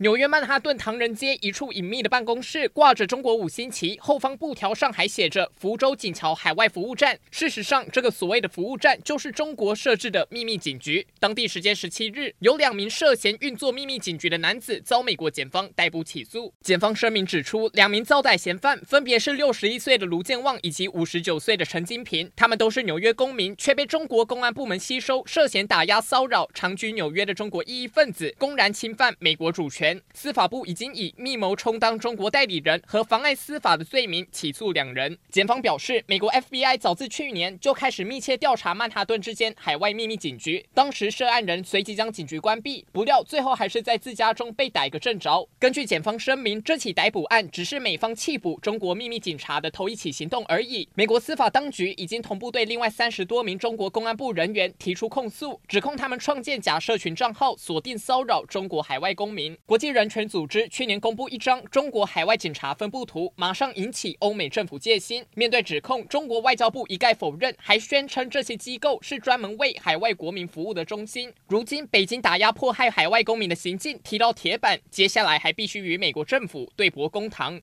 纽约曼哈顿唐人街一处隐秘的办公室挂着中国五星旗，后方布条上还写着“福州锦桥海外服务站”。事实上，这个所谓的服务站就是中国设置的秘密警局。当地时间十七日，有两名涉嫌运作秘密警局的男子遭美国检方逮捕起诉。检方声明指出，两名遭逮嫌犯分别是六十一岁的卢建旺以及五十九岁的陈金平，他们都是纽约公民，却被中国公安部门吸收，涉嫌打压骚扰长居纽约的中国异议分子，公然侵犯美国主权。司法部已经以密谋充当中国代理人和妨碍司法的罪名起诉两人。检方表示，美国 FBI 早自去年就开始密切调查曼哈顿之间海外秘密警局，当时涉案人随即将警局关闭，不料最后还是在自家中被逮个正着。根据检方声明，这起逮捕案只是美方弃捕中国秘密警察的头一起行动而已。美国司法当局已经同步对另外三十多名中国公安部人员提出控诉，指控他们创建假社群账号，锁定骚扰中国海外公民。国际人权。组织去年公布一张中国海外警察分布图，马上引起欧美政府戒心。面对指控，中国外交部一概否认，还宣称这些机构是专门为海外国民服务的中心。如今，北京打压迫害海外公民的行径提到铁板，接下来还必须与美国政府对簿公堂。